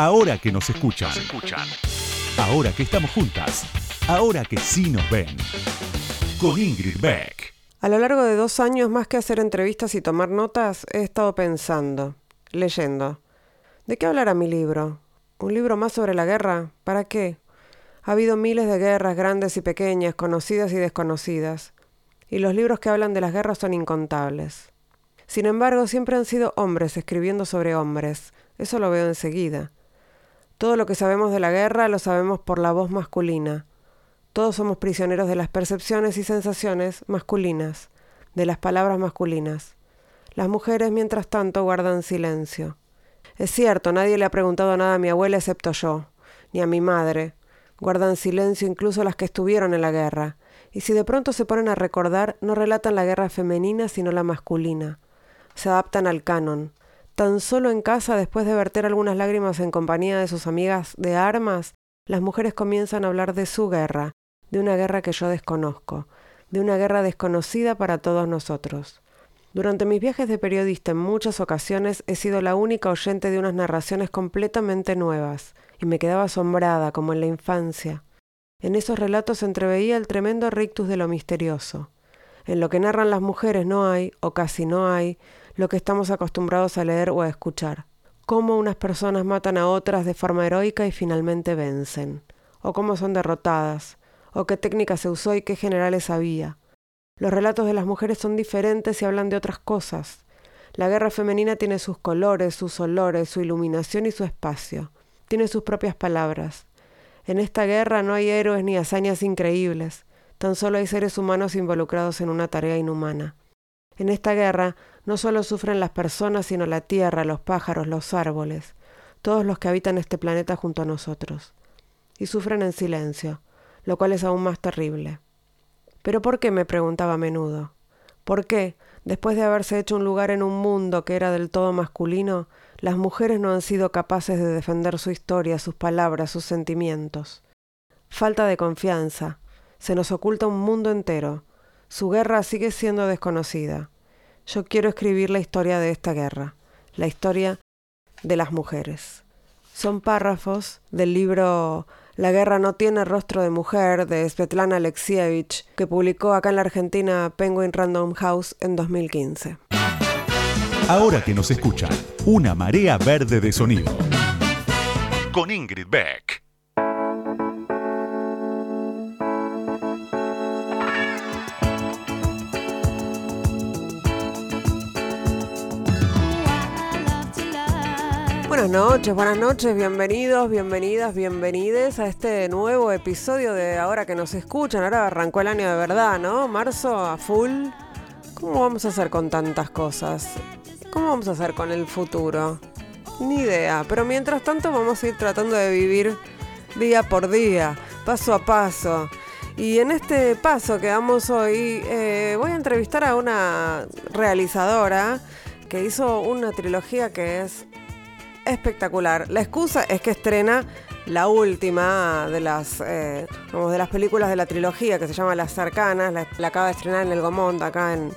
Ahora que nos escuchan. Ahora que estamos juntas. Ahora que sí nos ven. Con Ingrid Beck. A lo largo de dos años, más que hacer entrevistas y tomar notas, he estado pensando, leyendo. ¿De qué hablará mi libro? ¿Un libro más sobre la guerra? ¿Para qué? Ha habido miles de guerras grandes y pequeñas, conocidas y desconocidas, y los libros que hablan de las guerras son incontables. Sin embargo, siempre han sido hombres escribiendo sobre hombres, eso lo veo enseguida. Todo lo que sabemos de la guerra lo sabemos por la voz masculina. Todos somos prisioneros de las percepciones y sensaciones masculinas, de las palabras masculinas. Las mujeres, mientras tanto, guardan silencio. Es cierto, nadie le ha preguntado nada a mi abuela excepto yo, ni a mi madre, Guardan silencio incluso las que estuvieron en la guerra, y si de pronto se ponen a recordar, no relatan la guerra femenina sino la masculina. Se adaptan al canon. Tan solo en casa, después de verter algunas lágrimas en compañía de sus amigas de armas, las mujeres comienzan a hablar de su guerra, de una guerra que yo desconozco, de una guerra desconocida para todos nosotros. Durante mis viajes de periodista en muchas ocasiones he sido la única oyente de unas narraciones completamente nuevas, y me quedaba asombrada como en la infancia. En esos relatos entreveía el tremendo rictus de lo misterioso. En lo que narran las mujeres no hay, o casi no hay, lo que estamos acostumbrados a leer o a escuchar. Cómo unas personas matan a otras de forma heroica y finalmente vencen. O cómo son derrotadas. O qué técnica se usó y qué generales había. Los relatos de las mujeres son diferentes y hablan de otras cosas. La guerra femenina tiene sus colores, sus olores, su iluminación y su espacio tiene sus propias palabras. En esta guerra no hay héroes ni hazañas increíbles, tan solo hay seres humanos involucrados en una tarea inhumana. En esta guerra no solo sufren las personas, sino la tierra, los pájaros, los árboles, todos los que habitan este planeta junto a nosotros. Y sufren en silencio, lo cual es aún más terrible. ¿Pero por qué? me preguntaba a menudo. ¿Por qué, después de haberse hecho un lugar en un mundo que era del todo masculino, las mujeres no han sido capaces de defender su historia, sus palabras, sus sentimientos. Falta de confianza. Se nos oculta un mundo entero. Su guerra sigue siendo desconocida. Yo quiero escribir la historia de esta guerra, la historia de las mujeres. Son párrafos del libro La guerra no tiene rostro de mujer de Svetlana Alexievich, que publicó acá en la Argentina Penguin Random House en 2015. Ahora que nos escuchan, una marea verde de sonido. Con Ingrid Beck. Buenas noches, buenas noches, bienvenidos, bienvenidas, bienvenides a este nuevo episodio de Ahora que nos escuchan. Ahora arrancó el año de verdad, ¿no? Marzo a full. ¿Cómo vamos a hacer con tantas cosas? ¿Cómo vamos a hacer con el futuro? Ni idea, pero mientras tanto vamos a ir tratando de vivir día por día, paso a paso. Y en este paso que damos hoy, eh, voy a entrevistar a una realizadora que hizo una trilogía que es espectacular. La excusa es que estrena la última de las, eh, de las películas de la trilogía que se llama Las Cercanas. La, acaba de estrenar en el Gomont, acá en,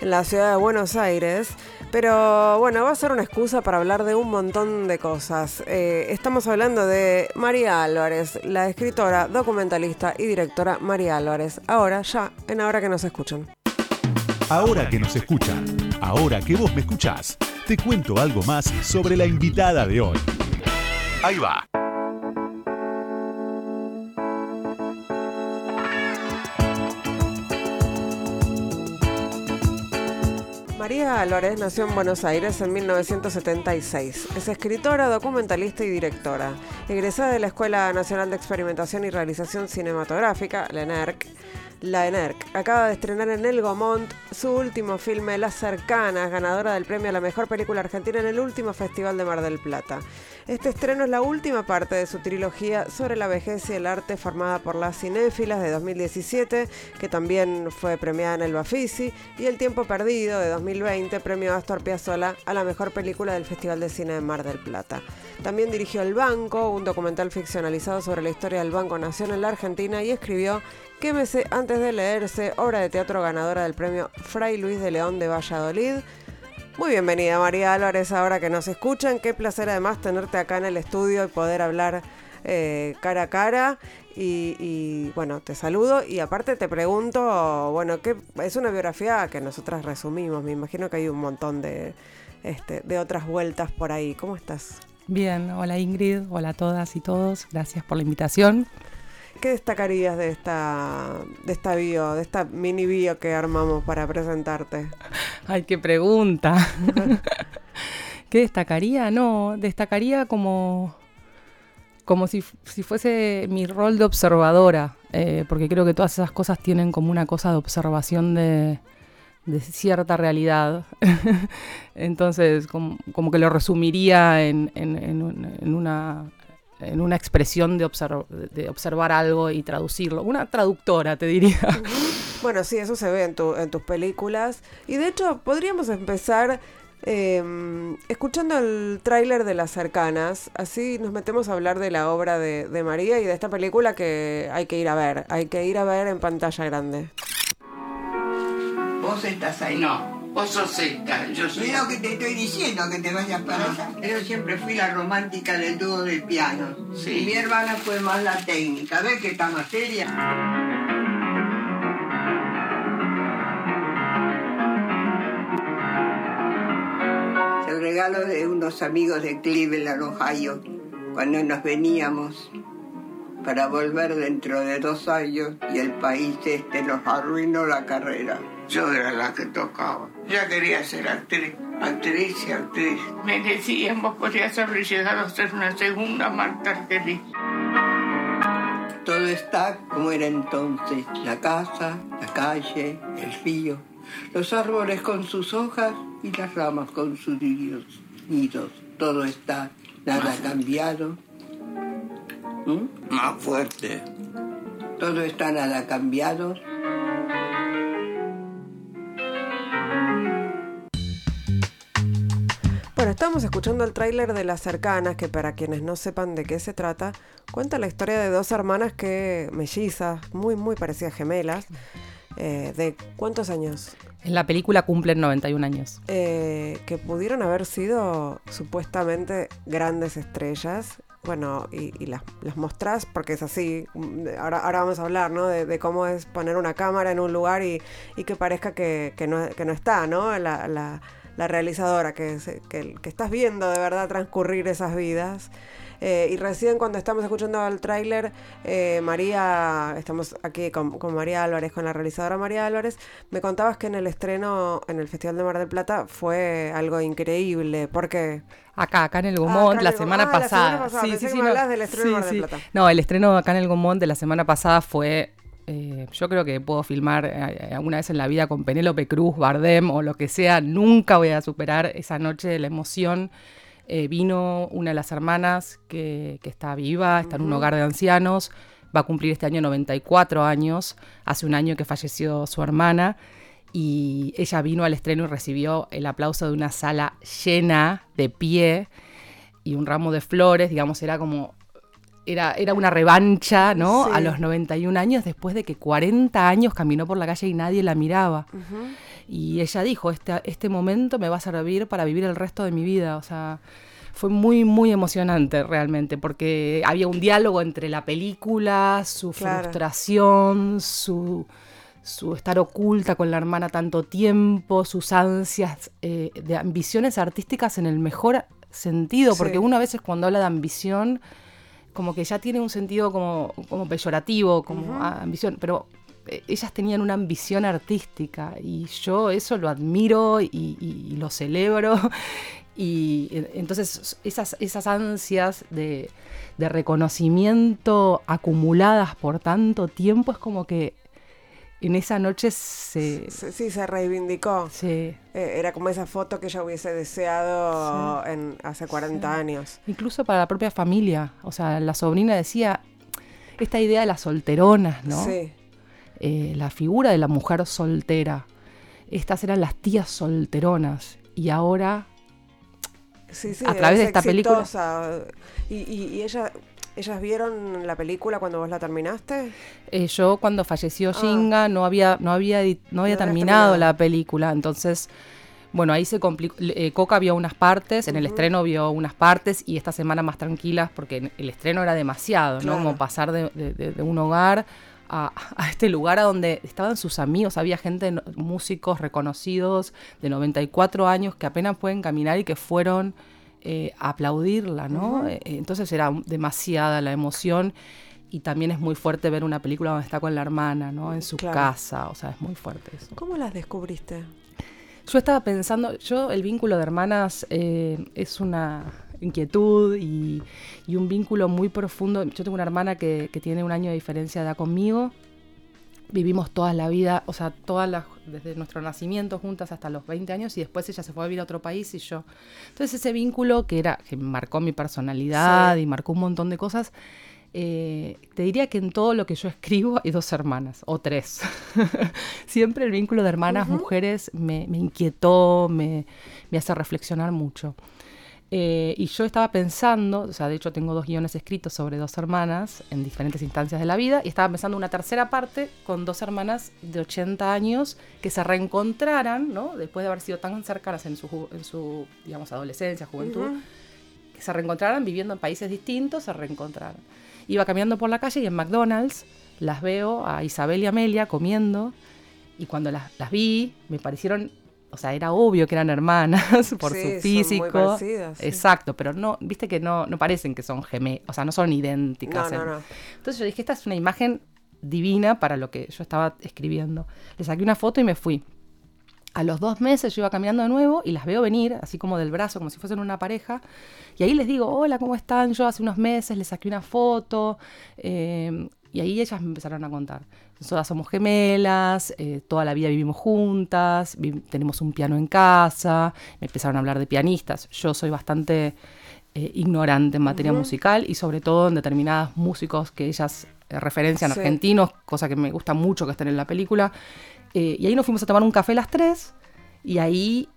en la ciudad de Buenos Aires. Pero bueno, va a ser una excusa para hablar de un montón de cosas. Eh, estamos hablando de María Álvarez, la escritora, documentalista y directora María Álvarez. Ahora, ya, en Ahora que nos escuchan. Ahora que nos escuchan, ahora que vos me escuchás, te cuento algo más sobre la invitada de hoy. Ahí va. María Álvarez nació en Buenos Aires en 1976. Es escritora, documentalista y directora. Egresada de la Escuela Nacional de Experimentación y Realización Cinematográfica, la ENERC, la ENERC acaba de estrenar en El Gomont su último filme Las Cercanas, ganadora del premio a la mejor película argentina en el último Festival de Mar del Plata. Este estreno es la última parte de su trilogía sobre la vejez y el arte formada por las cinéfilas de 2017, que también fue premiada en el Bafisi, y El tiempo perdido de 2020, premio Astor Piazzolla a la mejor película del Festival de Cine de Mar del Plata. También dirigió El Banco, un documental ficcionalizado sobre la historia del Banco Nación en la Argentina, y escribió Quémese antes de leerse, obra de teatro ganadora del premio Fray Luis de León de Valladolid Muy bienvenida María Álvarez, ahora que nos escuchan. Qué placer además tenerte acá en el estudio y poder hablar eh, cara a cara. Y, bueno, te saludo y aparte te pregunto, bueno, ¿qué, es una biografía que nosotras resumimos, me imagino que hay un montón de, este, de otras vueltas por ahí. ¿Cómo estás? Bien, hola Ingrid, hola a todas y todos, gracias por la invitación. ¿Qué destacarías de esta, de esta bio, de esta mini bio que armamos para presentarte? Ay, qué pregunta. ¿Qué destacaría? No, destacaría como, como si, fuese mi rol de observadora, eh, porque creo que todas esas cosas tienen como una cosa de observación de, cierta realidad. Entonces, como, que lo resumiría en, en, una, en una expresión de, de observar algo y traducirlo. Una traductora, te diría. Bueno, sí, eso se ve en, tu, en tus películas. Y de hecho, podríamos empezar em, escuchando el tráiler de Las Cercanas. Así nos metemos a hablar de la obra de, de María y de esta película que hay que ir a ver. Hay que ir a ver en pantalla grande. Vos estás ahí. No. Vos sos esta, yo soy. Mira lo que te estoy diciendo, que te vayas para allá. Yo siempre fui la romántica del dúo del piano. Sí. mi hermana fue más la técnica. ¿Ves que está más seria? El regalo de unos amigos de Cleveland, Ohio, cuando nos veníamos para volver dentro de dos años y el país este nos arruinó la carrera. Yo era la que tocaba. Ya quería ser actriz, actriz y actriz. Me decían, vos podrías haber llegado a ser una segunda Marta Argerich. Todo está como era entonces, la casa, la calle, el río, los árboles con sus hojas y las ramas con sus nidos. Todo está, nada ha cambiado. ¿Mm? Más fuerte. Todo está, nada cambiado estamos escuchando el tráiler de Las Cercanas, que para quienes no sepan de qué se trata, cuenta la historia de dos hermanas que mellizas, muy, muy parecidas gemelas, eh, de ¿cuántos años? En la película cumplen 91 años. Eh, que pudieron haber sido supuestamente grandes estrellas. Bueno, y, las, las, mostrás porque es así. Ahora, ahora vamos a hablar, ¿no? De, cómo es poner una cámara en un lugar y, que parezca que, no, que no está, ¿no? la la realizadora, que, que, estás viendo de verdad transcurrir esas vidas. Eh, y recién cuando estamos escuchando el tráiler, eh, María, estamos aquí con, María Álvarez, con la realizadora María Álvarez, me contabas que en el estreno en el Festival de Mar del Plata fue algo increíble, porque... Acá, acá en el Gomont, la, semana pasada. Sí, sí, sí, no, del estreno de Mar del Plata. No, el estreno acá en el Gomont de la semana pasada fue eh, yo creo que puedo filmar eh, alguna vez en la vida con Penélope Cruz, Bardem o lo que sea. Nunca voy a superar esa noche de la emoción. Eh, vino una de las hermanas que, está viva, está en un hogar de ancianos, va a cumplir este año 94 años, hace un año que falleció su hermana y ella vino al estreno y recibió el aplauso de una sala llena de pie y un ramo de flores, digamos, era como era, era una revancha, ¿no? A los 91 años, después de que 40 años caminó por la calle y nadie la miraba. Y ella dijo, este, este momento me va a servir para vivir el resto de mi vida. O sea, fue muy, muy emocionante realmente, porque había un diálogo entre la película, su frustración, su, su estar oculta con la hermana tanto tiempo, sus ansias eh, de ambiciones artísticas en el mejor sentido, porque uno a veces cuando habla de ambición como que ya tiene un sentido como, como peyorativo, como ambición, pero eh, ellas tenían una ambición artística y yo eso lo admiro y, lo celebro. Y entonces esas, esas ansias de, de, reconocimiento acumuladas por tanto tiempo es como que en esa noche se... Sí, se reivindicó. Sí. Eh, era como esa foto que ella hubiese deseado en, hace 40 años. Incluso para la propia familia. O sea, la sobrina decía, esta idea de las solteronas, ¿no? Sí. Eh, la figura de la mujer soltera. Estas eran las tías solteronas. Y ahora, sí, sí, a través de esta película... Y, y, y ella ¿Ellas vieron la película cuando vos la terminaste? Eh, yo cuando falleció ah. Shinga no había, no había, no había terminado, la película, entonces Bueno, ahí se complicó. eh, Coca vio unas partes, en el estreno vio unas partes y esta semana más tranquilas porque el estreno era demasiado, Claro. ¿no? Como pasar de, de- de- un hogar a, a este lugar a donde estaban sus amigos, había gente, músicos reconocidos de 94 años que apenas pueden caminar y que fueron eh, aplaudirla, ¿no? Eh, entonces era demasiada la emoción. Y también es muy fuerte ver una película donde está con la hermana, ¿no? En su Claro. casa, o sea, es muy fuerte eso. ¿Cómo las descubriste? Yo estaba pensando, yo el vínculo de hermanas eh, es una inquietud y, y un vínculo muy profundo. Yo tengo una hermana que, que tiene un año de diferencia de edad conmigo. Vivimos toda la vida, o sea, todas las, desde nuestro nacimiento juntas hasta los 20 años y después ella se fue a vivir a otro país y yo. Entonces ese vínculo que era, que marcó mi personalidad Sí. y marcó un montón de cosas, eh, te diría que en todo lo que yo escribo hay dos hermanas, o tres. Siempre el vínculo de hermanas, mujeres, me, me inquietó, me, me hace reflexionar mucho. Eh, y yo estaba pensando, o sea, de hecho tengo dos guiones escritos sobre dos hermanas en diferentes instancias de la vida, y estaba pensando una tercera parte con dos hermanas de 80 años que se reencontraran, ¿no? Después de haber sido tan cercanas en su, en su digamos, adolescencia, juventud, que se reencontraran viviendo en países distintos, se reencontraran. Iba caminando por la calle y en McDonald's las veo a Isabel y Amelia comiendo y cuando las, las vi me parecieron, o sea, era obvio que eran hermanas por Sí, son su muy físico. parecidas, sí. Exacto, pero no, viste que no, no parecen que son gemelas, o sea, no son idénticas. No, no, en- no. Entonces yo dije, esta es una imagen divina para lo que yo estaba escribiendo. Le saqué una foto y me fui. A los dos meses yo iba caminando de nuevo y las veo venir, así como del brazo, como si fuesen una pareja. Y ahí les digo, hola, ¿cómo están? Yo hace unos meses les saqué una foto. eh, y ahí ellas me empezaron a contar. Nosotras somos gemelas, eh, toda la vida vivimos juntas, vi- tenemos un piano en casa. Me empezaron a hablar de pianistas. Yo soy bastante eh, ignorante en materia musical y sobre todo en determinados músicos que ellas eh, referencian Sí. argentinos, cosa que me gusta mucho que estén en la película. Eh, y ahí nos fuimos a tomar un café las tres y ahí,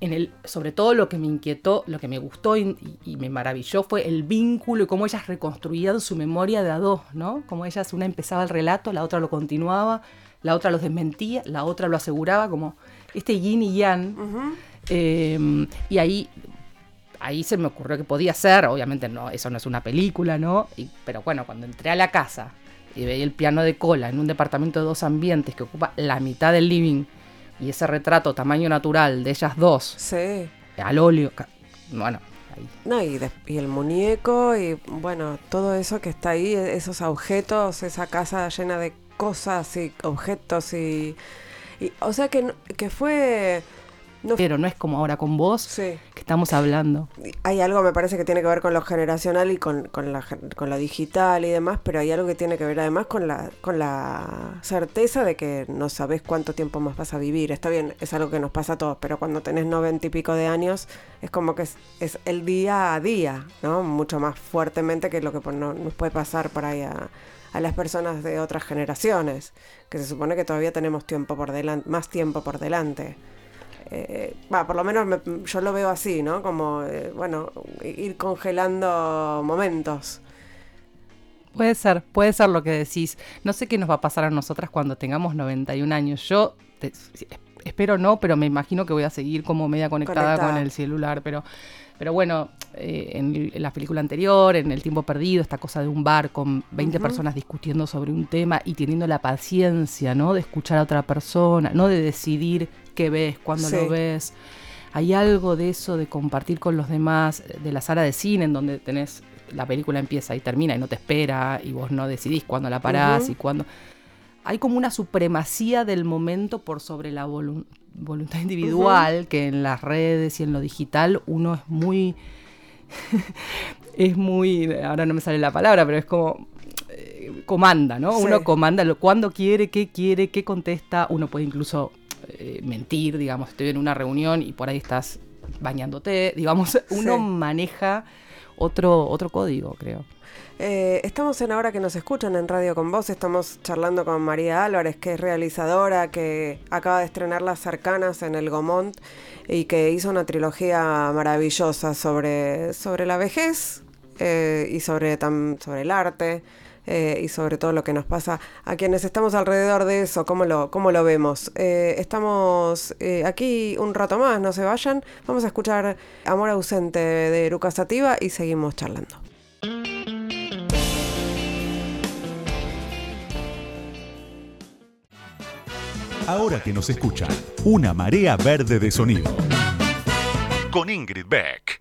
en el, sobre todo lo que me inquietó, lo que me gustó y, me maravilló fue el vínculo y cómo ellas reconstruían su memoria de a dos, ¿no? Como ellas, una empezaba el relato, la otra lo continuaba, la otra los desmentía, la otra lo aseguraba, como este yin y yang. Eh, y ahí ahí se me ocurrió que podía ser, obviamente no, eso no es una película, ¿no? Y- pero bueno, cuando entré a la casa y veía el piano de cola en un departamento de dos ambientes que ocupa la mitad del living y ese retrato tamaño natural de ellas dos Sí. al óleo, bueno, ahí. No, y, de- y el muñeco y bueno, todo eso que está ahí, e- esos objetos, esa casa llena de cosas y objetos y... y- o sea que, que fue... No, Pero no es como ahora con vos sí. que estamos hablando. Hay algo, me parece, que tiene que ver con lo generacional y con, con, la, con lo digital y demás, pero hay algo que tiene que ver además con la, con la certeza de que no sabes cuánto tiempo más vas a vivir. Está bien, es algo que nos pasa a todos, pero cuando tenés noventa y pico de años, es como que es, es el día a día, ¿no? Mucho más fuertemente que lo que no- nos puede pasar por ahí a, a las personas de otras generaciones, que se supone que todavía tenemos tiempo por delante, más tiempo por delante. Eh, por lo menos me- yo lo veo así, ¿no? Como, eh, bueno, ir congelando momentos. Puede ser, puede ser lo que decís. No sé qué nos va a pasar a nosotras cuando tengamos 91 años. Yo te- espero no, pero me imagino que voy a seguir como media conectada, Conectada. con el celular. Pero, pero bueno, eh, en, en la película anterior, en El tiempo perdido, esta cosa de un bar con 20 personas discutiendo sobre un tema y teniendo la paciencia, ¿no? De escuchar a otra persona, no de decidir qué ves, cuándo Sí. lo ves. Hay algo de eso de compartir con los demás, de la sala de cine en donde tenés la película empieza y termina y no te espera y vos no decidís cuándo la parás y cuándo. Hay como una supremacía del momento por sobre la volun- voluntad individual que en las redes y en lo digital uno es muy es muy ahora no me sale la palabra, pero es como eh, comanda, ¿no? Sí. Uno comanda lo cuándo quiere, qué quiere, qué contesta, uno puede incluso eh, mentir, digamos, estoy en una reunión y por ahí estás bañándote, digamos, uno Sí. maneja otro, otro código, creo. Eh, estamos en Ahora que nos escuchan en Radio con Vos, estamos charlando con María Álvarez, que es realizadora, que acaba de estrenar Las Cercanas en el Gomont y que hizo una trilogía maravillosa sobre, sobre la vejez eh, y sobre, el arte. eh, y sobre todo lo que nos pasa a quienes estamos alrededor de eso, cómo lo, cómo lo vemos. Eh, estamos aquí un rato más, no se vayan. Vamos a escuchar Amor ausente de Eruca Sativa y seguimos charlando. Ahora que nos escuchan, una marea verde de sonido. Con Ingrid Beck.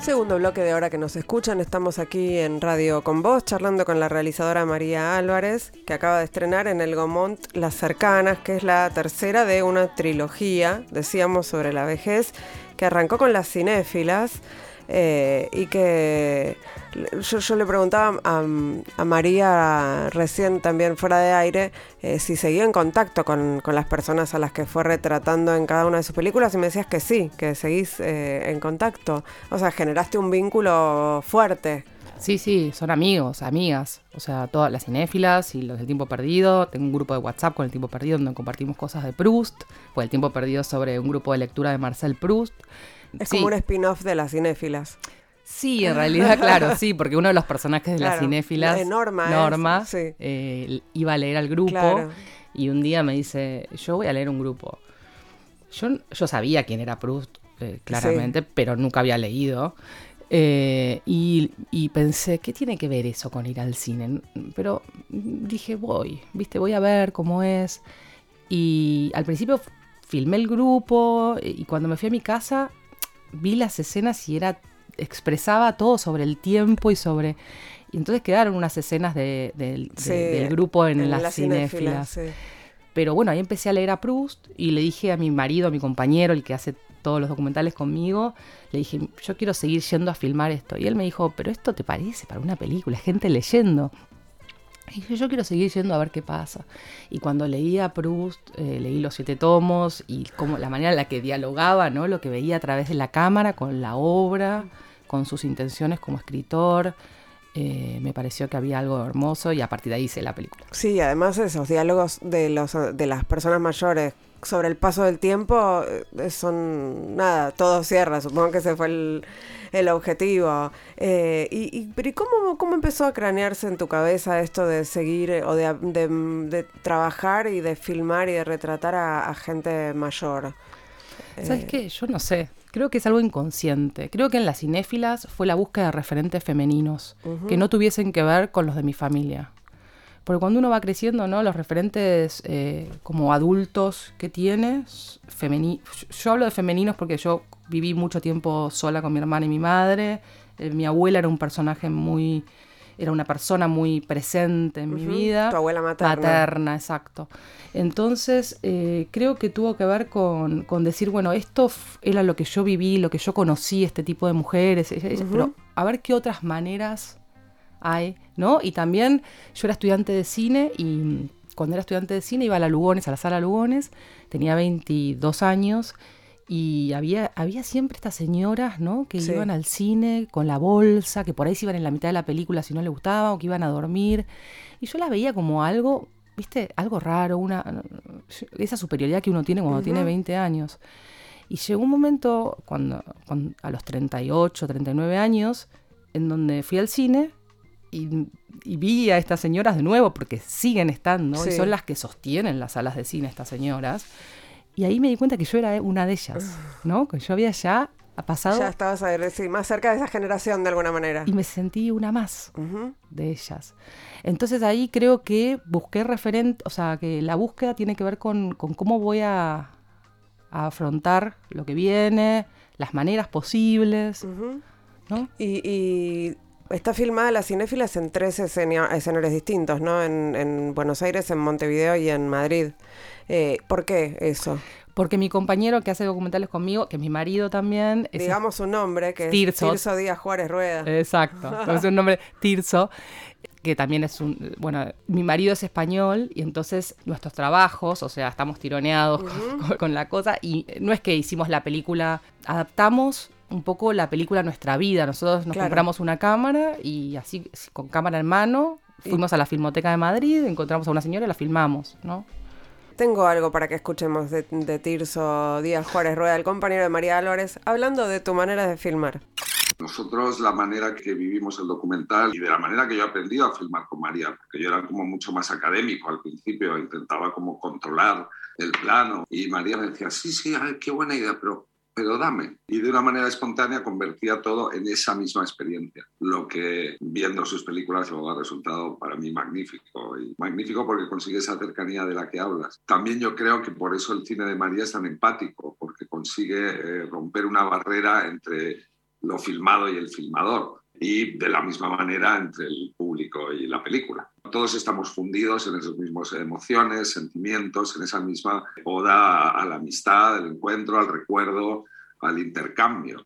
Segundo bloque de hora que nos escuchan, estamos aquí en Radio con Vos charlando con la realizadora María Álvarez, que acaba de estrenar en el Gomont Las Cercanas, que es la tercera de una trilogía, decíamos, sobre la vejez, que arrancó con las cinéfilas eh, y que yo, le preguntaba a, María recién también fuera de aire eh, si seguía en contacto con, las personas a las que fue retratando en cada una de sus películas y me decías que sí, que seguís eh, en contacto. O sea, generaste un vínculo fuerte. Sí, sí, son amigos, amigas. O sea, todas las cinéfilas y los del tiempo perdido. Tengo un grupo de WhatsApp con el tiempo perdido donde compartimos cosas de Proust. Fue el tiempo perdido sobre un grupo de lectura de Marcel Proust. Es como un spin-off de las cinéfilas. Sí, en realidad, claro, sí, porque uno de los personajes de las cinéfilas, de Norma, Norma eh, iba a leer al grupo y un día me dice, yo voy a leer un grupo. Yo, yo sabía quién era Proust, eh, claramente, pero nunca había leído. Eh, y, y, pensé, ¿qué tiene que ver eso con ir al cine? Pero dije, voy, viste, voy a ver cómo es. Y al principio filmé el grupo y cuando me fui a mi casa vi las escenas y era expresaba todo sobre el tiempo y sobre... Y entonces quedaron unas escenas de, del grupo en, las, cinéfilas. Pero bueno, ahí empecé a leer a Proust y le dije a mi marido, a mi compañero, el que hace todos los documentales conmigo, le dije, yo quiero seguir yendo a filmar esto. Y él me dijo, pero esto te parece para una película, gente leyendo. Y dije, yo quiero seguir yendo a ver qué pasa. Y cuando leía Proust, eh, leí los siete tomos y como la manera en la que dialogaba, ¿no? Lo que veía a través de la cámara con la obra, con sus intenciones como escritor. Eh, me pareció que había algo hermoso y a partir de ahí hice la película. Sí, además esos diálogos de, los, de las personas mayores sobre el paso del tiempo eh, son nada, todo cierra, supongo que ese fue el, el objetivo. Eh, y, pero cómo, cómo empezó a cranearse en tu cabeza esto de seguir o de, de, trabajar y de filmar y de retratar a, gente mayor? ¿Sabes qué? Yo no sé. Creo que es algo inconsciente. Creo que en las cinéfilas fue la búsqueda de referentes femeninos que no tuviesen que ver con los de mi familia. Porque cuando uno va creciendo, ¿no? Los referentes eh, como adultos que tienes, yo hablo de femeninos porque yo viví mucho tiempo sola con mi hermana y mi madre. Eh, mi abuela era un personaje muy, era una persona muy presente en mi vida. Tu abuela materna. Materna, exacto. Entonces, eh, creo que tuvo que ver con, decir, bueno, esto era lo que yo viví, lo que yo conocí, este tipo de mujeres, pero a ver qué otras maneras hay, ¿no? Y también yo era estudiante de cine y cuando era estudiante de cine iba a la Lugones, a la sala Lugones, tenía 22 años y había, había siempre estas señoras, ¿no? Que iban al cine con la bolsa, que por ahí se iban en la mitad de la película si no le gustaba o que iban a dormir. Y yo las veía como algo, ¿viste? Algo raro, una esa superioridad que uno tiene cuando tiene 20 años. Y llegó un momento, cuando, a los 38, 39 años, en donde fui al cine y, vi a estas señoras de nuevo, porque siguen estando, y son las que sostienen las salas de cine, estas señoras. Y ahí me di cuenta que yo era una de ellas, ¿no? Que yo había ya pasado. Ya estabas más cerca de esa generación de alguna manera. Y me sentí una más de ellas. Entonces ahí creo que busqué referente, o sea, que la búsqueda tiene que ver con, cómo voy a, afrontar lo que viene, las maneras posibles, ¿no? y, Está filmada Las Cinéfilas en tres escenarios distintos, ¿no? En, en, Buenos Aires, en Montevideo y en Madrid. Eh, ¿Por qué eso? Porque mi compañero que hace documentales conmigo, que es mi marido también... Digamos su nombre, que es Tirso Díaz Juárez Rueda. Exacto, es un nombre Tirso, que también es un... Bueno, mi marido es español y entonces nuestros trabajos, o sea, estamos tironeados con, la cosa y no es que hicimos la película, adaptamos un poco la película a nuestra vida. Nosotros nos compramos una cámara y así, con cámara en mano, fuimos a la Filmoteca de Madrid, encontramos a una señora y la filmamos, ¿no? Tengo algo para que escuchemos de, Tirso Díaz Juárez Rueda, el compañero de María Álvarez, hablando de tu manera de filmar. Nosotros la manera que vivimos el documental y de la manera que yo he aprendido a filmar con María, porque yo era como mucho más académico al principio, intentaba como controlar el plano y María me decía, sí, sí, ay, qué buena idea, pero, pero dame. Y de una manera espontánea convertía todo en esa misma experiencia, lo que viendo sus películas luego ha resultado para mí magnífico. Y magnífico porque consigue esa cercanía de la que hablas. También yo creo que por eso el cine de María es tan empático, porque consigue eh, romper una barrera entre lo filmado y el filmador, y de la misma manera entre el público y la película. Todos estamos fundidos en esas mismas emociones, sentimientos, en esa misma oda a la amistad, al encuentro, al recuerdo, al intercambio.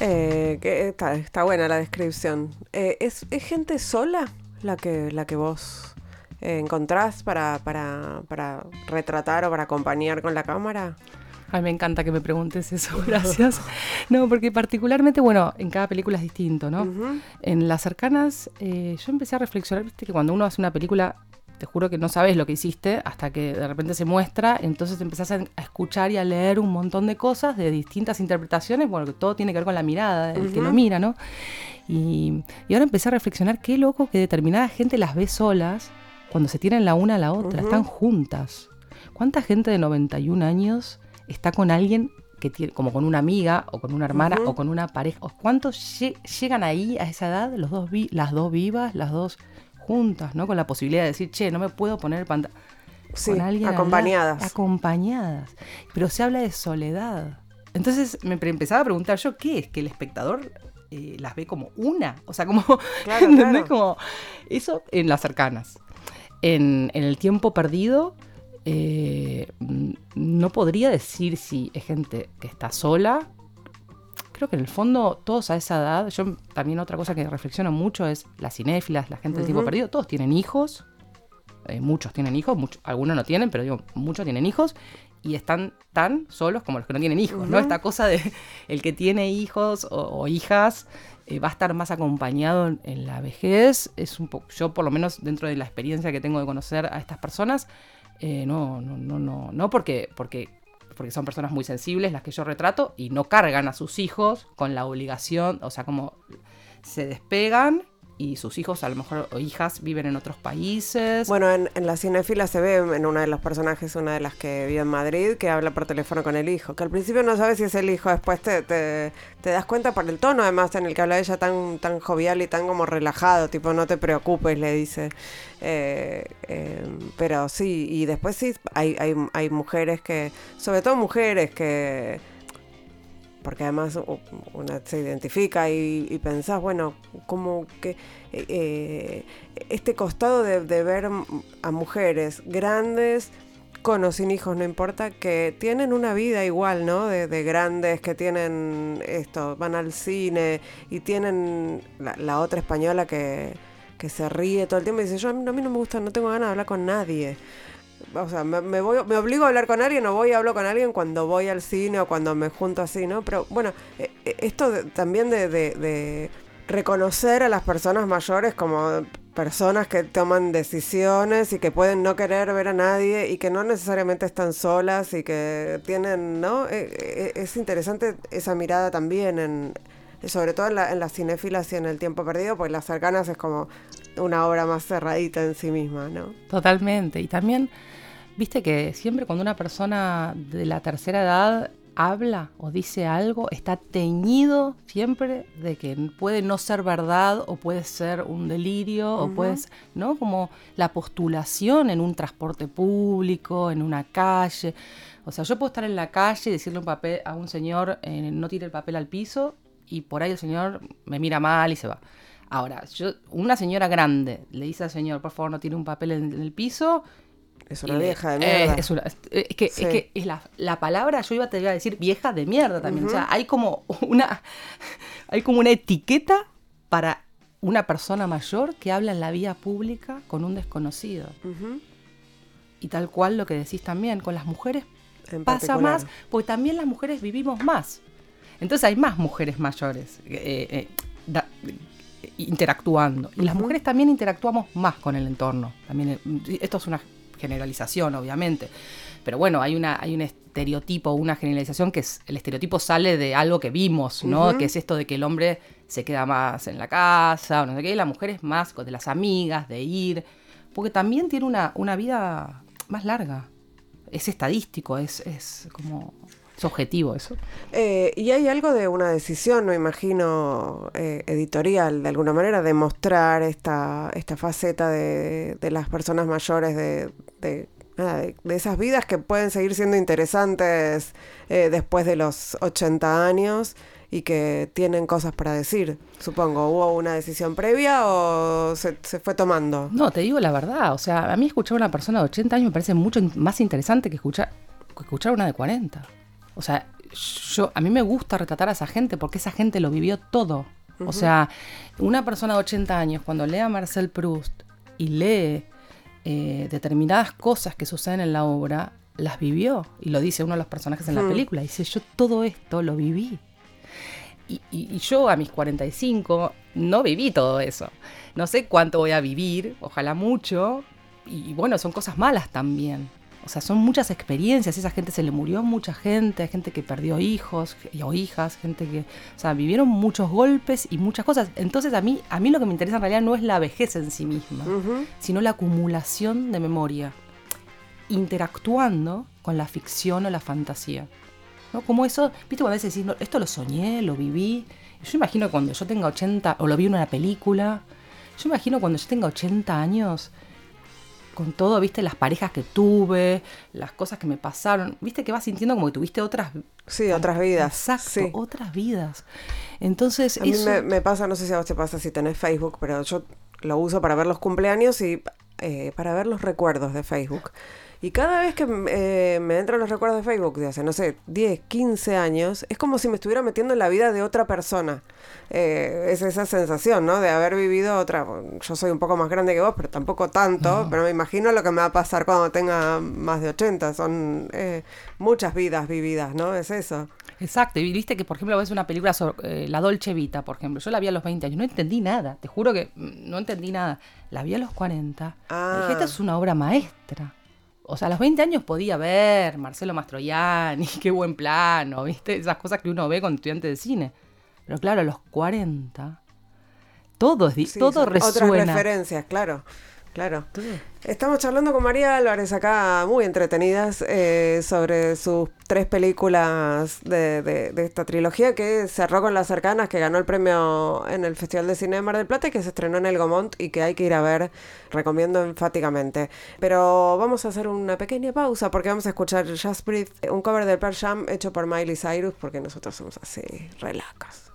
Eh, que está, buena la descripción. Eh, ¿es, ¿es, gente sola la que, la que vos eh, encontrás para, para, para retratar o para acompañar con la cámara? Ay, me encanta que me preguntes eso, gracias. No, porque particularmente, bueno, en cada película es distinto, ¿no? Uh -huh. En las cercanas, eh, yo empecé a reflexionar, viste, que cuando uno hace una película, te juro que no sabes lo que hiciste hasta que de repente se muestra, entonces empezás a, a escuchar y a leer un montón de cosas de distintas interpretaciones, bueno, que todo tiene que ver con la mirada del uh -huh. que lo mira, ¿no? Y, y, ahora empecé a reflexionar qué loco que determinada gente las ve solas cuando se tienen la una a la otra, uh -huh. están juntas. ¿Cuánta gente de 91 años está con alguien que tiene, como con una amiga o con una hermana uh -huh. o con una pareja. ¿Cuántos llegan ahí a esa edad, los dos las dos vivas, las dos juntas, ¿no? Con la posibilidad de decir, che, no me puedo poner pantalla. Sí, con alguien acompañadas. acompañadas. Pero se habla de soledad. Entonces me empezaba a preguntar yo, ¿qué es? ¿Que el espectador eh, las ve como una? O sea, como, claro, ¿entendés? Claro. Como eso en las cercanas. En, en el tiempo perdido eh, no podría decir si es gente que está sola. Creo que en el fondo todos a esa edad, yo también otra cosa que reflexiono mucho es las cinéfilas, la gente del uh -huh. tiempo perdido, todos tienen hijos, eh, muchos tienen hijos, muchos, algunos no tienen, pero digo, muchos tienen hijos y están tan solos como los que no tienen hijos, uh -huh. ¿no? Esta cosa de el que tiene hijos o, o hijas eh, va a estar más acompañado en, en la vejez, es un poco, yo por lo menos dentro de la experiencia que tengo de conocer a estas personas, eh, no, no, no, no, no porque, porque, porque son personas muy sensibles las que yo retrato y no cargan a sus hijos con la obligación, o sea, como se despegan y sus hijos, a lo mejor, o hijas, viven en otros países. Bueno, en, en la cinefila se ve en una de los personajes, una de las que vive en Madrid, que habla por teléfono con el hijo, que al principio no sabes si es el hijo, después te, te, das cuenta por el tono, además, en el que habla ella tan, tan jovial y tan como relajado, tipo, no te preocupes, le dice. Eh, eh, pero sí, y después sí, hay, hay, hay mujeres que, sobre todo mujeres que porque además una se identifica y, y pensás, bueno, como que eh, este costado de, de, ver a mujeres grandes, con o sin hijos, no importa, que tienen una vida igual, ¿no? De, de grandes, que tienen esto, van al cine y tienen la otra española que, que, se ríe todo el tiempo y dice, yo a mí, no me gusta, no tengo ganas de hablar con nadie o sea, me, me, voy, me obligo a hablar con alguien o voy y hablo con alguien cuando voy al cine o cuando me junto así, ¿no? Pero bueno, eh, esto de, también de, de, de, reconocer a las personas mayores como personas que toman decisiones y que pueden no querer ver a nadie y que no necesariamente están solas y que tienen, ¿no? Eh, es interesante esa mirada también en sobre todo en, la, en las cinéfilas y en el tiempo perdido, porque las cercanas es como una obra más cerradita en sí misma, ¿no? Totalmente. Y también, viste que siempre cuando una persona de la tercera edad habla o dice algo, está teñido siempre de que puede no ser verdad o puede ser un delirio uh -huh. o puede, ¿no? Como la postulación en un transporte público, en una calle. O sea, yo puedo estar en la calle y decirle un papel a un señor, eh, no tire el papel al piso, y por ahí el señor me mira mal y se va. Ahora, yo, una señora grande le dice al señor, por favor, no tire un papel en, en el piso. Es una vieja de mierda. Es, una, es, que, sí. es, que es la, la, palabra, yo iba a, te iba a decir vieja de mierda también. Uh -huh. O sea, hay como una hay como una etiqueta para una persona mayor que habla en la vía pública con un desconocido. Uh -huh. Y tal cual lo que decís también, con las mujeres en pasa particular. más, porque también las mujeres vivimos más. Entonces hay más mujeres mayores eh, eh, da, interactuando. Y las mujeres también interactuamos más con el entorno. También, esto es una generalización, obviamente. Pero bueno, hay, una, hay un estereotipo, una generalización que es, el estereotipo sale de algo que vimos, ¿no? Que es esto de que el hombre se queda más en la casa, o no sé qué, y la mujer es más de las amigas, de ir, porque también tiene una, una vida más larga. Es estadístico, es, es como es objetivo eso. Eh, y hay algo de una decisión, me imagino, eh, editorial, de alguna manera, de mostrar esta, esta faceta de, de las personas mayores, de, de, esas vidas que pueden seguir siendo interesantes eh, después de los 80 años y que tienen cosas para decir, supongo. ¿Hubo una decisión previa o se, se, fue tomando? No, te digo la verdad. O sea, a mí escuchar a una persona de 80 años me parece mucho más interesante que escuchar, que escuchar a una de 40. O sea, yo, a mí me gusta retratar a esa gente porque esa gente lo vivió todo. O sea, una persona de 80 años, cuando lee a Marcel Proust y lee eh, determinadas cosas que suceden en la obra, las vivió. Y lo dice uno de los personajes en la película. Dice, yo todo esto lo viví. Y, y, yo a mis 45 no viví todo eso. No sé cuánto voy a vivir, ojalá mucho. Y bueno, son cosas malas también. O sea, son muchas experiencias. Esa gente se le murió mucha gente, hay gente que perdió hijos o hijas, gente que, o sea, vivieron muchos golpes y muchas cosas. Entonces a mí, a mí lo que me interesa en realidad no es la vejez en sí misma, sino la acumulación de memoria, interactuando con la ficción o la fantasía. ¿no? Como eso, viste, cuando a veces decís, esto lo soñé, lo viví. Yo imagino cuando yo tenga 80, o lo vi en una película, yo imagino cuando yo tenga 80 años, con todo, viste, las parejas que tuve, las cosas que me pasaron, viste que vas sintiendo como que tuviste otras... Sí, otras vidas. Exacto, otras vidas. Entonces... A mí me, pasa, no sé si a vos te pasa si tenés Facebook, pero yo lo uso para ver los cumpleaños y eh, para ver los recuerdos de Facebook. Y cada vez que eh, me entran los recuerdos de Facebook de hace, no sé, 10, 15 años, es como si me estuviera metiendo en la vida de otra persona. Eh, es esa sensación, ¿no? De haber vivido otra. Yo soy un poco más grande que vos, pero tampoco tanto. Pero me imagino lo que me va a pasar cuando tenga más de 80. Son eh, muchas vidas vividas, ¿no? Es eso. Exacto, y viste que, por ejemplo, ves una película sobre La Dolce Vita, por ejemplo. Yo la vi a los 20 años, no entendí nada, te juro que mm, no entendí nada. La vi a los 40. Ah. Dije, esta es una obra maestra o sea, a los 20 años podía ver Marcelo Mastroianni, qué buen plano, ¿viste? Esas cosas que uno ve con estudiantes de cine. Pero claro, a los 40, todo, es, todo resuena. Otras referencias, claro. Claro. Estamos charlando con María Álvarez acá, muy entretenidas, eh, sobre sus tres películas de, esta trilogía que cerró con Las Cercanas, que ganó el premio en el Festival de Cine de Mar del Plata y que se estrenó en El Gomont y que hay que ir a ver, recomiendo enfáticamente. Pero vamos a hacer una pequeña pausa porque vamos a escuchar Just Breathe, un cover de Pearl Jam hecho por Miley Cyrus, porque nosotros somos así, relacas.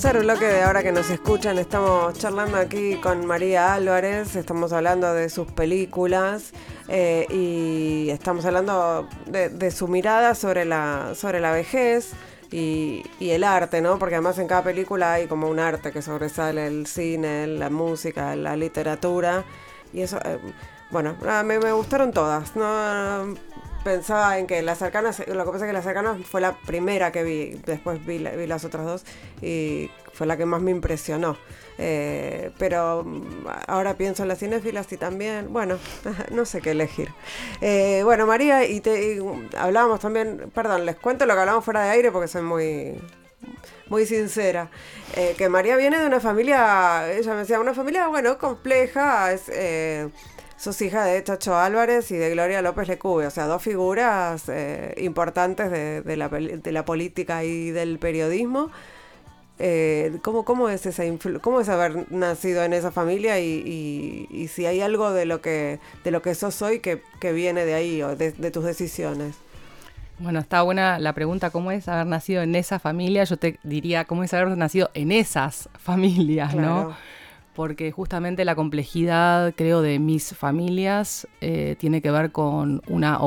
Tercer bloque de ahora que nos escuchan, estamos charlando aquí con María Álvarez, estamos hablando de sus películas eh, y estamos hablando de, su mirada sobre la, sobre la vejez y, el arte, ¿no? Porque además en cada película hay como un arte que sobresale, el cine, la música, la literatura y eso... Eh, bueno, me gustaron todas. No, pensaba en que Las Cercanas, lo que pasa es que Las Cercanas fue la primera que vi, después vi, vi las otras dos y fue la que más me impresionó. Eh, pero mm, ahora pienso en las cinéfilas y también, bueno, no sé qué elegir. Eh, bueno, María, y, te, hablábamos también, perdón, les cuento lo que hablamos fuera de aire porque soy muy muy sincera, eh, que María viene de una familia, ella me decía, una familia, bueno, compleja, es, Sos hija de Chacho Álvarez y de Gloria López Lecube, o sea, dos figuras eh, importantes de, la, de, la, política y del periodismo. Eh, ¿cómo, ¿cómo, es esa cómo es haber nacido en esa familia y, y, si hay algo de lo que de lo que sos hoy que, que viene de ahí o de, tus decisiones? Bueno, está buena la pregunta, ¿cómo es haber nacido en esa familia? Yo te diría, ¿cómo es haber nacido en esas familias, no? Porque justamente la complejidad, creo, de mis familias eh, tiene que ver con una,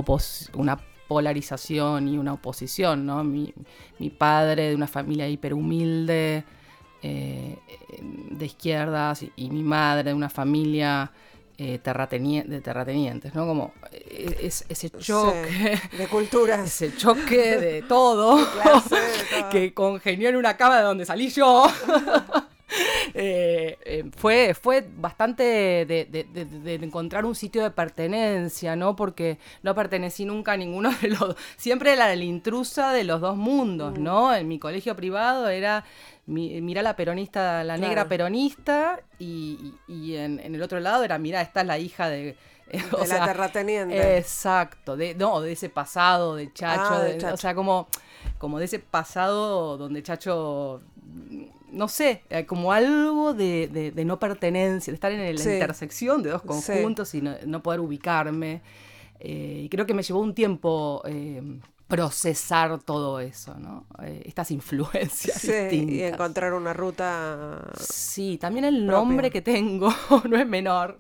una polarización y una oposición, ¿no? Mi, padre de una familia hiperhumilde, eh, de izquierdas y, mi madre de una familia eh, de terratenientes, ¿no? Como eh, es, ese choque. de culturas. Ese choque de todo, de todo. que congenió en una cama de donde salí yo. Eh, eh, fue, fue bastante de, encontrar un sitio de pertenencia, ¿no? Porque no pertenecí nunca a ninguno de los... Siempre era la intrusa de los dos mundos, mm. ¿no? En mi colegio privado era... mira la peronista, la negra peronista, y, en, el otro lado era, mira, esta es la hija de... de la terrateniente. Exacto, de, no, de ese pasado de Chacho, ah, de Chacho. o sea, como, como de ese pasado donde Chacho no sé, eh, como algo de, no pertenencia, de estar en la intersección de dos conjuntos y no, poder ubicarme. Eh, y creo que me llevó un tiempo eh, procesar todo eso, ¿no? estas influencias. Sí, y encontrar una ruta. Sí, también el nombre que tengo no es menor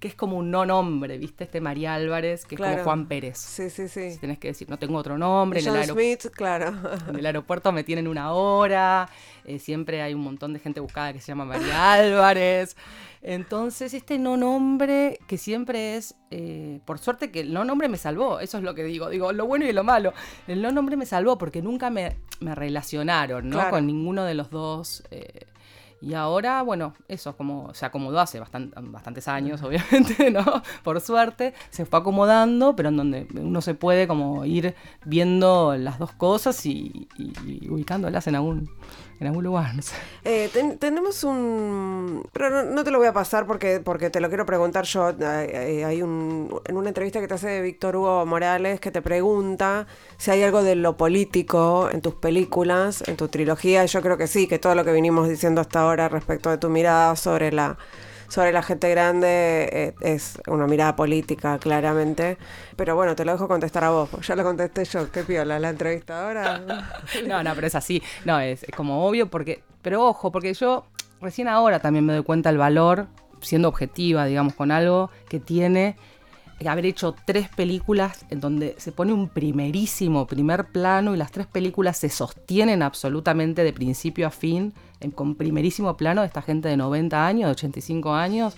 que es como un no nombre, ¿viste? Este María Álvarez, que es como Juan Pérez. Sí, sí, sí. Si tenés que decir, no tengo otro nombre. en el Smith, claro. En el aeropuerto me tienen una hora, eh, siempre hay un montón de gente buscada que se llama María Álvarez. Entonces, este no nombre que siempre es, eh, por suerte que el no nombre me salvó, eso es lo que digo, digo, lo bueno y lo malo. El no nombre me salvó porque nunca me, me relacionaron, ¿no? Con ninguno de los dos. Eh, y ahora, bueno, eso como se acomodó hace bastantes años, obviamente, ¿no? Por suerte, se fue acomodando, pero en donde uno se puede como ir viendo las dos cosas y, y ubicándolas en algún, en algún lugar. Eh, tenemos un... Pero no, te lo voy a pasar porque, porque te lo quiero preguntar yo. Hay un, en una entrevista que te hace Víctor Hugo Morales que te pregunta si hay algo de lo político en tus películas, en tu trilogía. Yo creo que sí, que todo lo que vinimos diciendo hasta ahora respecto de tu mirada sobre la sobre la gente grande eh, es una mirada política, claramente. Pero bueno, te lo dejo contestar a vos. Ya lo contesté yo. Qué piola la entrevista ahora. no, no, pero es así. No, es, como obvio porque... Pero ojo, porque yo recién ahora también me doy cuenta el valor, siendo objetiva, digamos, con algo que tiene haber hecho tres películas en donde se pone un primerísimo primer plano y las tres películas se sostienen absolutamente de principio a fin con primerísimo plano de esta gente de 90 años, de 85 años,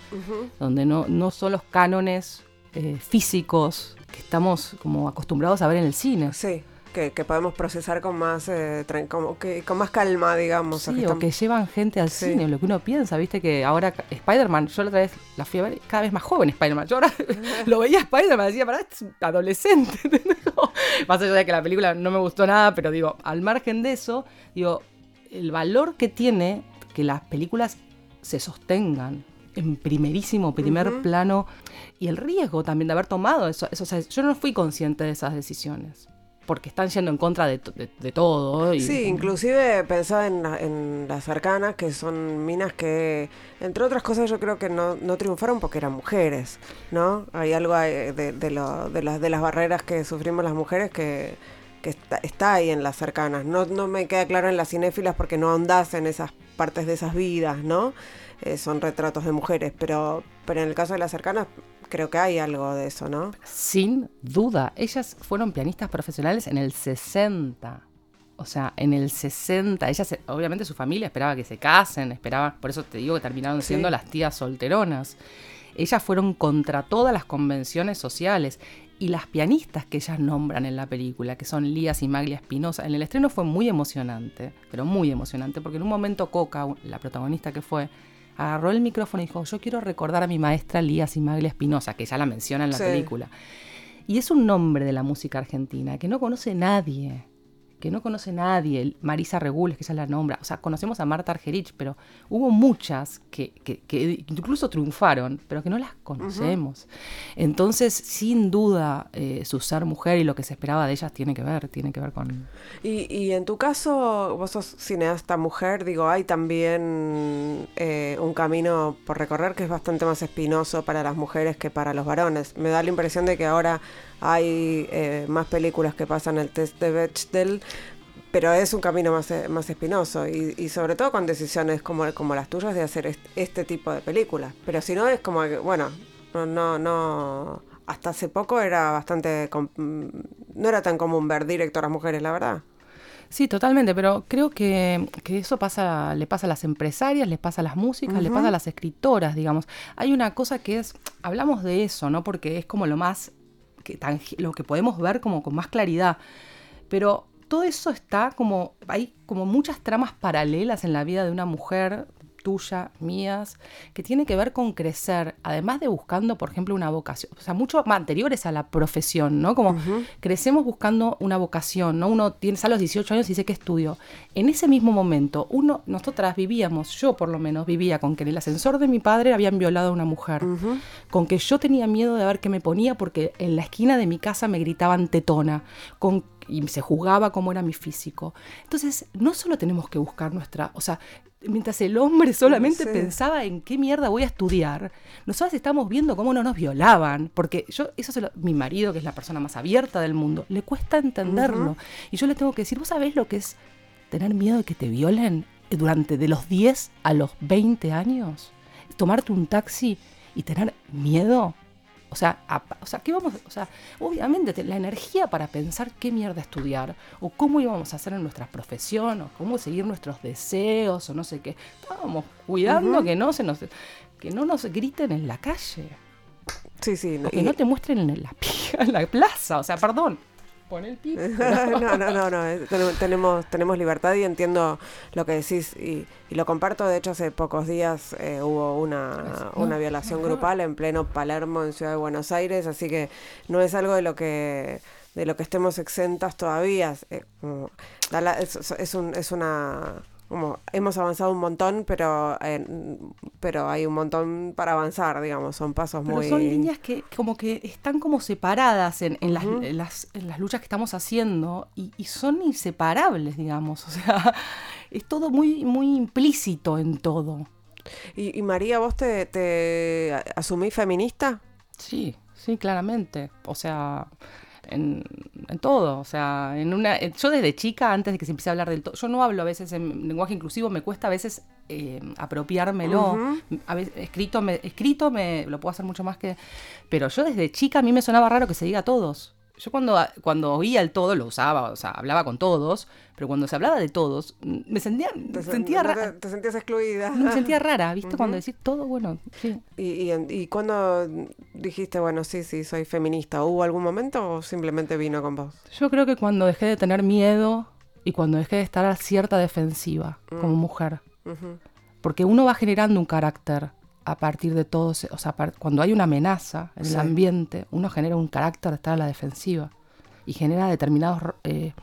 donde no, no son los cánones eh, físicos que estamos como acostumbrados a ver en el cine. Sí que, podemos procesar con más eh, como que, con más calma, digamos. Sí, o que, llevan gente al cine, lo que uno piensa, viste que ahora Spider-Man, yo la otra vez la fui a ver cada vez más joven Spider-Man. Yo ahora lo veía Spider-Man, decía, para es adolescente. más allá de que la película no me gustó nada, pero digo, al margen de eso, digo, el valor que tiene que las películas se sostengan en primerísimo, primer plano, y el riesgo también de haber tomado eso. eso o sea, yo no fui consciente de esas decisiones porque están yendo en contra de, todo. Sí, inclusive pensaba en, las arcanas, que son minas que, entre otras cosas, yo creo que no, triunfaron porque eran mujeres, ¿no? Hay algo de, lo, de, las, de las barreras que sufrimos las mujeres que, está, ahí en las arcanas. No, no me queda claro en las cinéfilas porque no ahondas en esas partes de esas vidas, ¿no? Eh, son retratos de mujeres, pero, pero en el caso de las arcanas creo que hay algo de eso, ¿no? Sin duda. Ellas fueron pianistas profesionales en el 60. O sea, en el 60, ellas, obviamente su familia esperaba que se casen, esperaba, por eso te digo que terminaron siendo las tías solteronas. Ellas fueron contra todas las convenciones sociales y las pianistas que ellas nombran en la película, que son Lías y Maglia Espinosa, en el estreno fue muy emocionante, pero muy emocionante, porque en un momento Coca, la protagonista que fue, agarró el micrófono y dijo, yo quiero recordar a mi maestra Lía Simaglia Espinosa, que ya la menciona en la película. Y es un nombre de la música argentina que no conoce nadie que no conoce nadie, Marisa Regules, que ella la nombra, o sea, conocemos a Marta Argerich, pero hubo muchas que, que, incluso triunfaron, pero que no las conocemos. Entonces, sin duda, eh, su ser mujer y lo que se esperaba de ellas tiene que ver, tiene que ver con... Y, y en tu caso, vos sos cineasta mujer, digo, hay también eh, un camino por recorrer que es bastante más espinoso para las mujeres que para los varones. Me da la impresión de que ahora hay eh, más películas que pasan el test de Bechdel, pero es un camino más, eh, más espinoso y, sobre todo con decisiones como, como las tuyas de hacer este, tipo de películas. Pero si no, es como que, bueno, no, no, no, hasta hace poco era bastante, no era tan común ver directoras mujeres, la verdad. Sí, totalmente, pero creo que, que, eso pasa, le pasa a las empresarias, le pasa a las músicas, le pasa a las escritoras, digamos. Hay una cosa que es, hablamos de eso, ¿no? Porque es como lo más, lo que podemos ver como con más claridad. Pero todo eso está como, hay como muchas tramas paralelas en la vida de una mujer tuya, mías, que tiene que ver con crecer, además de buscando, por ejemplo, una vocación, o sea, mucho anteriores a la profesión, ¿no? Como crecemos buscando una vocación, ¿no? Uno tiene a los 18 años y dice que estudio. En ese mismo momento, uno, nosotras vivíamos, yo por lo menos vivía con que en el ascensor de mi padre habían violado a una mujer, con que yo tenía miedo de ver qué me ponía porque en la esquina de mi casa me gritaban tetona, con y se juzgaba cómo era mi físico. Entonces, no solo tenemos que buscar nuestra, o sea, mientras el hombre solamente pensaba en qué mierda voy a estudiar, nosotros estamos viendo cómo no nos violaban, porque yo, eso es mi marido, que es la persona más abierta del mundo, le cuesta entenderlo. Y yo le tengo que decir, ¿vos sabés lo que es tener miedo de que te violen durante de los 10 a los 20 años? Tomarte un taxi y tener miedo. O sea, o sea, ¿qué vamos? O sea, obviamente la energía para pensar qué mierda estudiar, o cómo íbamos a hacer en nuestra profesión, o cómo seguir nuestros deseos, o no sé qué. Estábamos cuidando que no se nos, que no nos griten en la calle. Sí, sí. que no te muestren en la, en la plaza. O sea, perdón el no, no, no, no. Tenemos, tenemos libertad y entiendo lo que decís y, lo comparto. De hecho, hace pocos días eh, hubo una, una violación grupal en pleno Palermo, en Ciudad de Buenos Aires, así que no es algo de lo que de lo que estemos exentas todavía. Eh, es, un, es una como hemos avanzado un montón, pero pero hay un montón para avanzar, digamos, son pasos pero muy... Son líneas que como que están como separadas en, en, las, en las, luchas que estamos haciendo y, son inseparables, digamos, o sea, es todo muy, muy implícito en todo. ¿Y, María, vos te, te asumís feminista? Sí, sí, claramente, o sea en, todo. O sea, en una, yo desde chica, antes de que se empiece a hablar del todo, yo no hablo a veces en lenguaje inclusivo, me cuesta a veces eh, apropiármelo. a veces, escrito, me, escrito me lo puedo hacer mucho más que... Pero yo desde chica a mí me sonaba raro que se diga todos. Yo cuando, cuando oía el todo lo usaba, o sea, hablaba con todos, pero cuando se hablaba de todos, me sentía, te, sentía rara. Te, sentías excluida. Me sentía rara, ¿viste? Cuando decís todo, bueno, sí. ¿Y, y, y cuando dijiste, bueno, sí, sí, soy feminista, ¿hubo algún momento o simplemente vino con vos? Yo creo que cuando dejé de tener miedo y cuando dejé de estar a cierta defensiva como mm. mujer. Porque uno va generando un carácter a partir de todo, o sea, cuando hay una amenaza en el ambiente, uno genera un carácter de estar a la defensiva y genera determinada eh,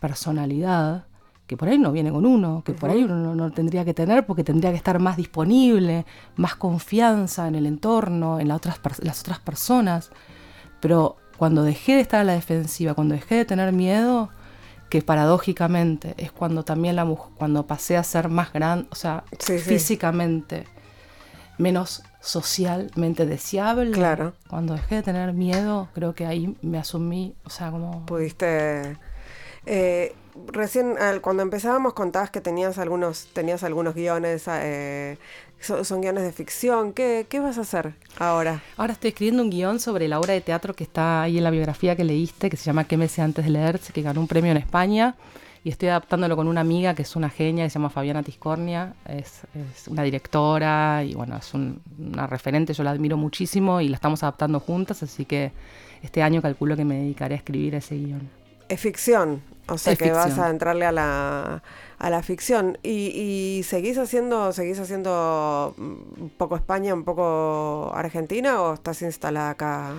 personalidad que por ahí no viene con uno, que por ahí uno no, tendría que tener porque tendría que estar más disponible, más confianza en el entorno, en las otras, las otras personas. Pero cuando dejé de estar a la defensiva, cuando dejé de tener miedo, que paradójicamente es cuando también la cuando pasé a ser más grande, o sea, físicamente menos socialmente deseable. Claro. Cuando dejé de tener miedo, creo que ahí me asumí, o sea, como... Pudiste... Eh, recién cuando empezábamos contabas que tenías algunos, tenías algunos guiones, eh, son, guiones de ficción. ¿Qué, ¿Qué, vas a hacer ahora? Ahora estoy escribiendo un guion sobre la obra de teatro que está ahí en la biografía que leíste, que se llama ¿Qué me sé antes de leerse? que ganó un premio en España y estoy adaptándolo con una amiga que es una genia, que se llama Fabiana Tiscornia, es, una directora y bueno, es una referente, yo la admiro muchísimo y la estamos adaptando juntas, así que este año calculo que me dedicaré a escribir ese guion. Es ficción, o sea que vas a entrarle a la, a la ficción. ¿Y, seguís haciendo seguís haciendo un poco España, un poco Argentina o estás instalada acá?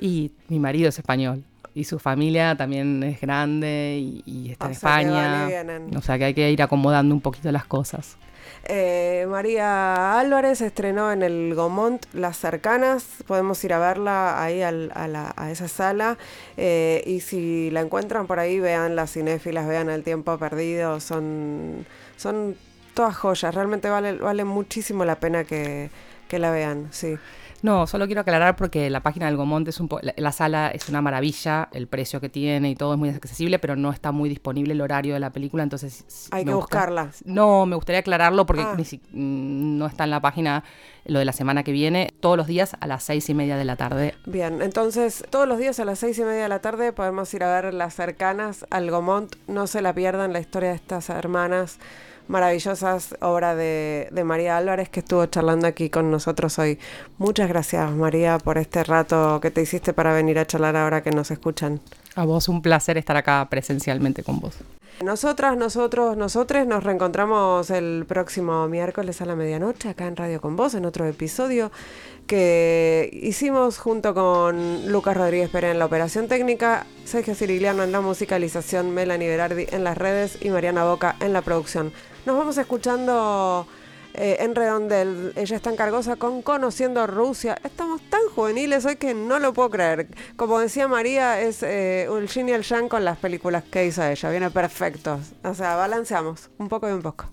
Y mi marido es español y su familia también es grande y, está en España. o sea que hay que ir acomodando un poquito las cosas. Eh, María Álvarez estrenó en el Gomont Las Cercanas, podemos ir a verla ahí a, esa sala eh, y si la encuentran por ahí vean las cinéfilas, vean El Tiempo Perdido, son, son todas joyas, realmente vale, vale muchísimo la pena que, Que la vean, sí. No, solo quiero aclarar porque la página del Gomont es un po- la, la sala es una maravilla, el precio que tiene y todo es muy accesible, pero no está muy disponible el horario de la película, entonces Hay que gusta- buscarla. No, me gustaría aclararlo porque Ah. si- mm, no está en la página lo de la semana que viene, todos los días a las seis y media de la tarde. Bien, entonces todos los días a las seis y media de la tarde podemos ir a ver las cercanas al Gomont. No se la pierdan la historia de estas hermanas maravillosas, obra de, de María Álvarez que estuvo charlando aquí con nosotros hoy. Muchas gracias María por este rato que te hiciste para venir a charlar ahora que nos escuchan. A vos un placer estar acá presencialmente con vos. Nosotras, nosotros, nosotres nos reencontramos el próximo miércoles a la medianoche acá en Radio con Vos en otro episodio que hicimos junto con Lucas Rodríguez Pérez en la operación técnica, Sergio Cirigliano en la musicalización, Melanie Berardi en las redes y Mariana Boca en la producción. Nos vamos escuchando eh, en Redondel, ella está en Cargosa con Conociendo Rusia. Estamos tan juveniles hoy que no lo puedo creer. Como decía María, es eh, un y el con las películas que hizo ella. Viene perfecto. O sea, balanceamos un poco y un poco.